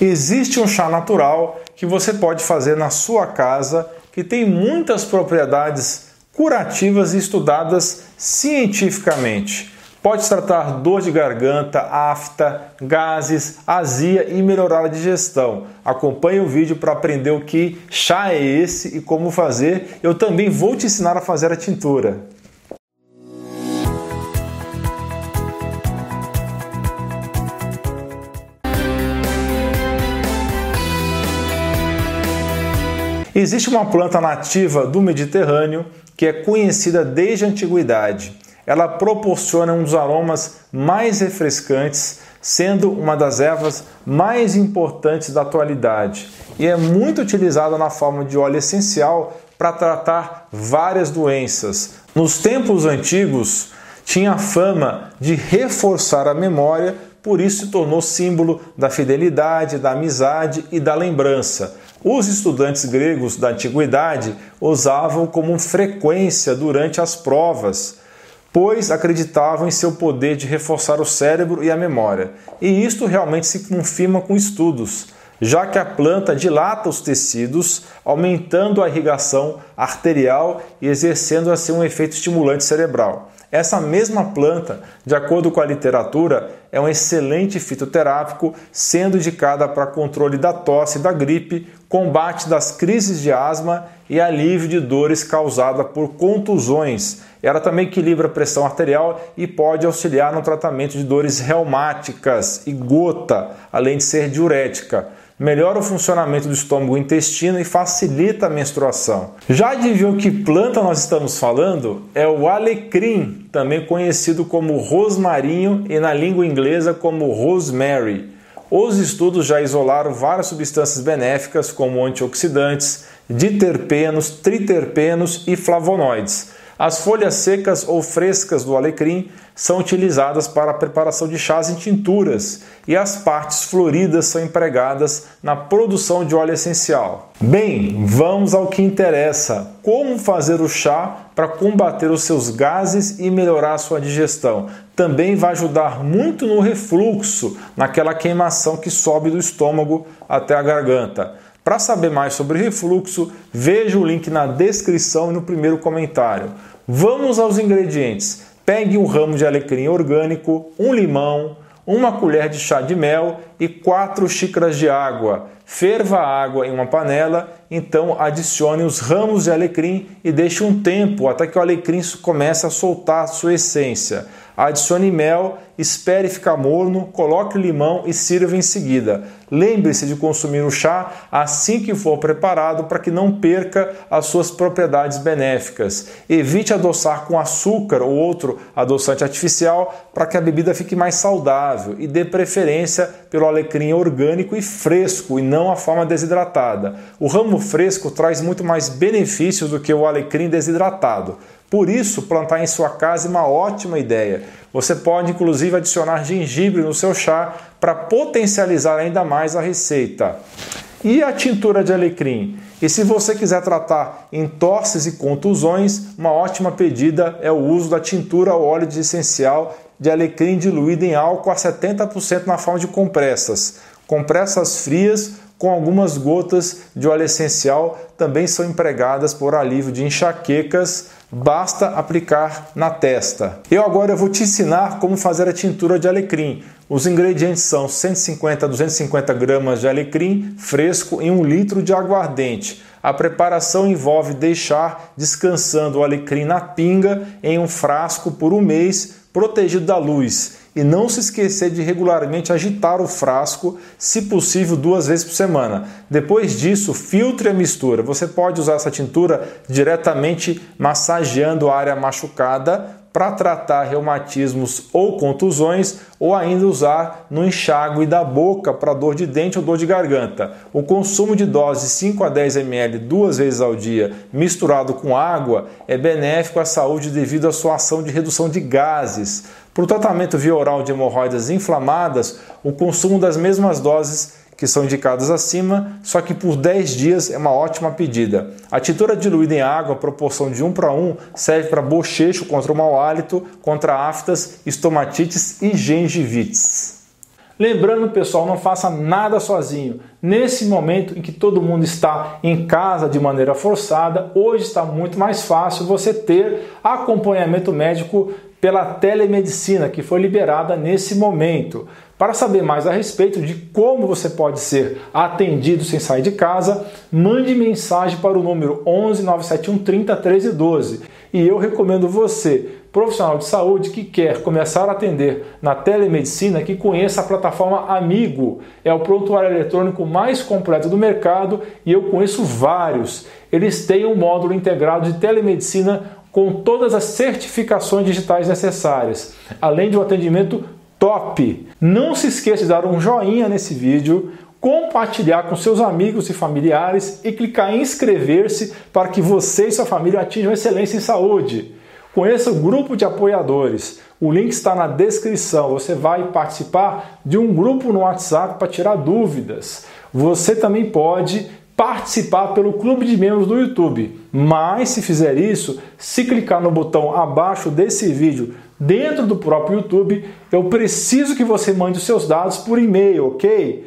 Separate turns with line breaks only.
Existe um chá natural que você pode fazer na sua casa que tem muitas propriedades curativas e estudadas cientificamente. Pode tratar dor de garganta, afta, gases, azia e melhorar a digestão. Acompanhe o vídeo para aprender o que chá é esse e como fazer. Eu também vou te ensinar a fazer a tintura. Existe uma planta nativa do Mediterrâneo que é conhecida desde a antiguidade ela proporciona um dos aromas mais refrescantes, sendo uma das ervas mais importantes da atualidade e é muito utilizada na forma de óleo essencial para tratar várias doenças. Nos tempos antigos, tinha fama de reforçar a memória, por isso se tornou símbolo da fidelidade, da amizade e da lembrança. Os estudantes gregos da antiguidade usavam como frequência durante as provas pois acreditavam em seu poder de reforçar o cérebro e a memória. E isto realmente se confirma com estudos, já que a planta dilata os tecidos, aumentando a irrigação arterial e exercendo assim um efeito estimulante cerebral. Essa mesma planta, de acordo com a literatura, é um excelente fitoterápico, sendo indicada para controle da tosse e da gripe, combate das crises de asma e alívio de dores causadas por contusões. Ela também equilibra a pressão arterial e pode auxiliar no tratamento de dores reumáticas e gota, além de ser diurética melhora o funcionamento do estômago e intestino e facilita a menstruação. Já adivinhou que planta nós estamos falando? É o alecrim, também conhecido como rosmarinho e na língua inglesa como rosemary. Os estudos já isolaram várias substâncias benéficas como antioxidantes, diterpenos, triterpenos e flavonoides. As folhas secas ou frescas do alecrim são utilizadas para a preparação de chás em tinturas e as partes floridas são empregadas na produção de óleo essencial. Bem, vamos ao que interessa: como fazer o chá para combater os seus gases e melhorar a sua digestão. Também vai ajudar muito no refluxo, naquela queimação que sobe do estômago até a garganta. Para saber mais sobre refluxo, veja o link na descrição e no primeiro comentário. Vamos aos ingredientes. Pegue um ramo de alecrim orgânico, um limão, uma colher de chá de mel e quatro xícaras de água. Ferva a água em uma panela, então adicione os ramos de alecrim e deixe um tempo até que o alecrim comece a soltar sua essência. Adicione mel, espere ficar morno, coloque limão e sirva em seguida. Lembre-se de consumir o chá assim que for preparado para que não perca as suas propriedades benéficas. Evite adoçar com açúcar ou outro adoçante artificial para que a bebida fique mais saudável e dê preferência pelo alecrim orgânico e fresco e não a forma desidratada. O ramo fresco traz muito mais benefícios do que o alecrim desidratado. Por isso, plantar em sua casa é uma ótima ideia. Você pode inclusive adicionar gengibre no seu chá para potencializar ainda mais a receita. E a tintura de alecrim? E se você quiser tratar entorses e contusões, uma ótima pedida é o uso da tintura ou óleo de essencial de alecrim diluído em álcool a 70% na forma de compressas. Compressas frias com algumas gotas de óleo essencial também são empregadas por alívio de enxaquecas basta aplicar na testa. Eu agora vou te ensinar como fazer a tintura de alecrim. Os ingredientes são 150 a 250 gramas de alecrim fresco em um litro de aguardente. A preparação envolve deixar descansando o alecrim na pinga em um frasco por um mês, protegido da luz e não se esquecer de regularmente agitar o frasco, se possível duas vezes por semana. Depois disso, filtre a mistura. Você pode usar essa tintura diretamente massageando a área machucada para tratar reumatismos ou contusões, ou ainda usar no enxágue da boca para dor de dente ou dor de garganta. O consumo de dose 5 a 10 ml duas vezes ao dia, misturado com água, é benéfico à saúde devido à sua ação de redução de gases. Para o tratamento via oral de hemorroidas inflamadas, o consumo das mesmas doses que são indicadas acima, só que por 10 dias é uma ótima pedida. A tintura diluída em água, proporção de 1 para 1, serve para bochecho contra o mau hálito, contra aftas, estomatites e gengivites. Lembrando, pessoal, não faça nada sozinho. Nesse momento em que todo mundo está em casa de maneira forçada, hoje está muito mais fácil você ter acompanhamento médico pela telemedicina que foi liberada nesse momento. Para saber mais a respeito de como você pode ser atendido sem sair de casa, mande mensagem para o número 11 971 30 13 12. E eu recomendo você profissional de saúde que quer começar a atender na telemedicina que conheça a plataforma Amigo. É o prontuário eletrônico mais completo do mercado e eu conheço vários. Eles têm um módulo integrado de telemedicina com todas as certificações digitais necessárias, além de um atendimento top. Não se esqueça de dar um joinha nesse vídeo, compartilhar com seus amigos e familiares e clicar em inscrever-se para que você e sua família atinjam excelência em saúde. Conheça o grupo de apoiadores. O link está na descrição. Você vai participar de um grupo no WhatsApp para tirar dúvidas. Você também pode participar pelo clube de membros do YouTube. Mas se fizer isso, se clicar no botão abaixo desse vídeo dentro do próprio YouTube, eu preciso que você mande os seus dados por e-mail, ok?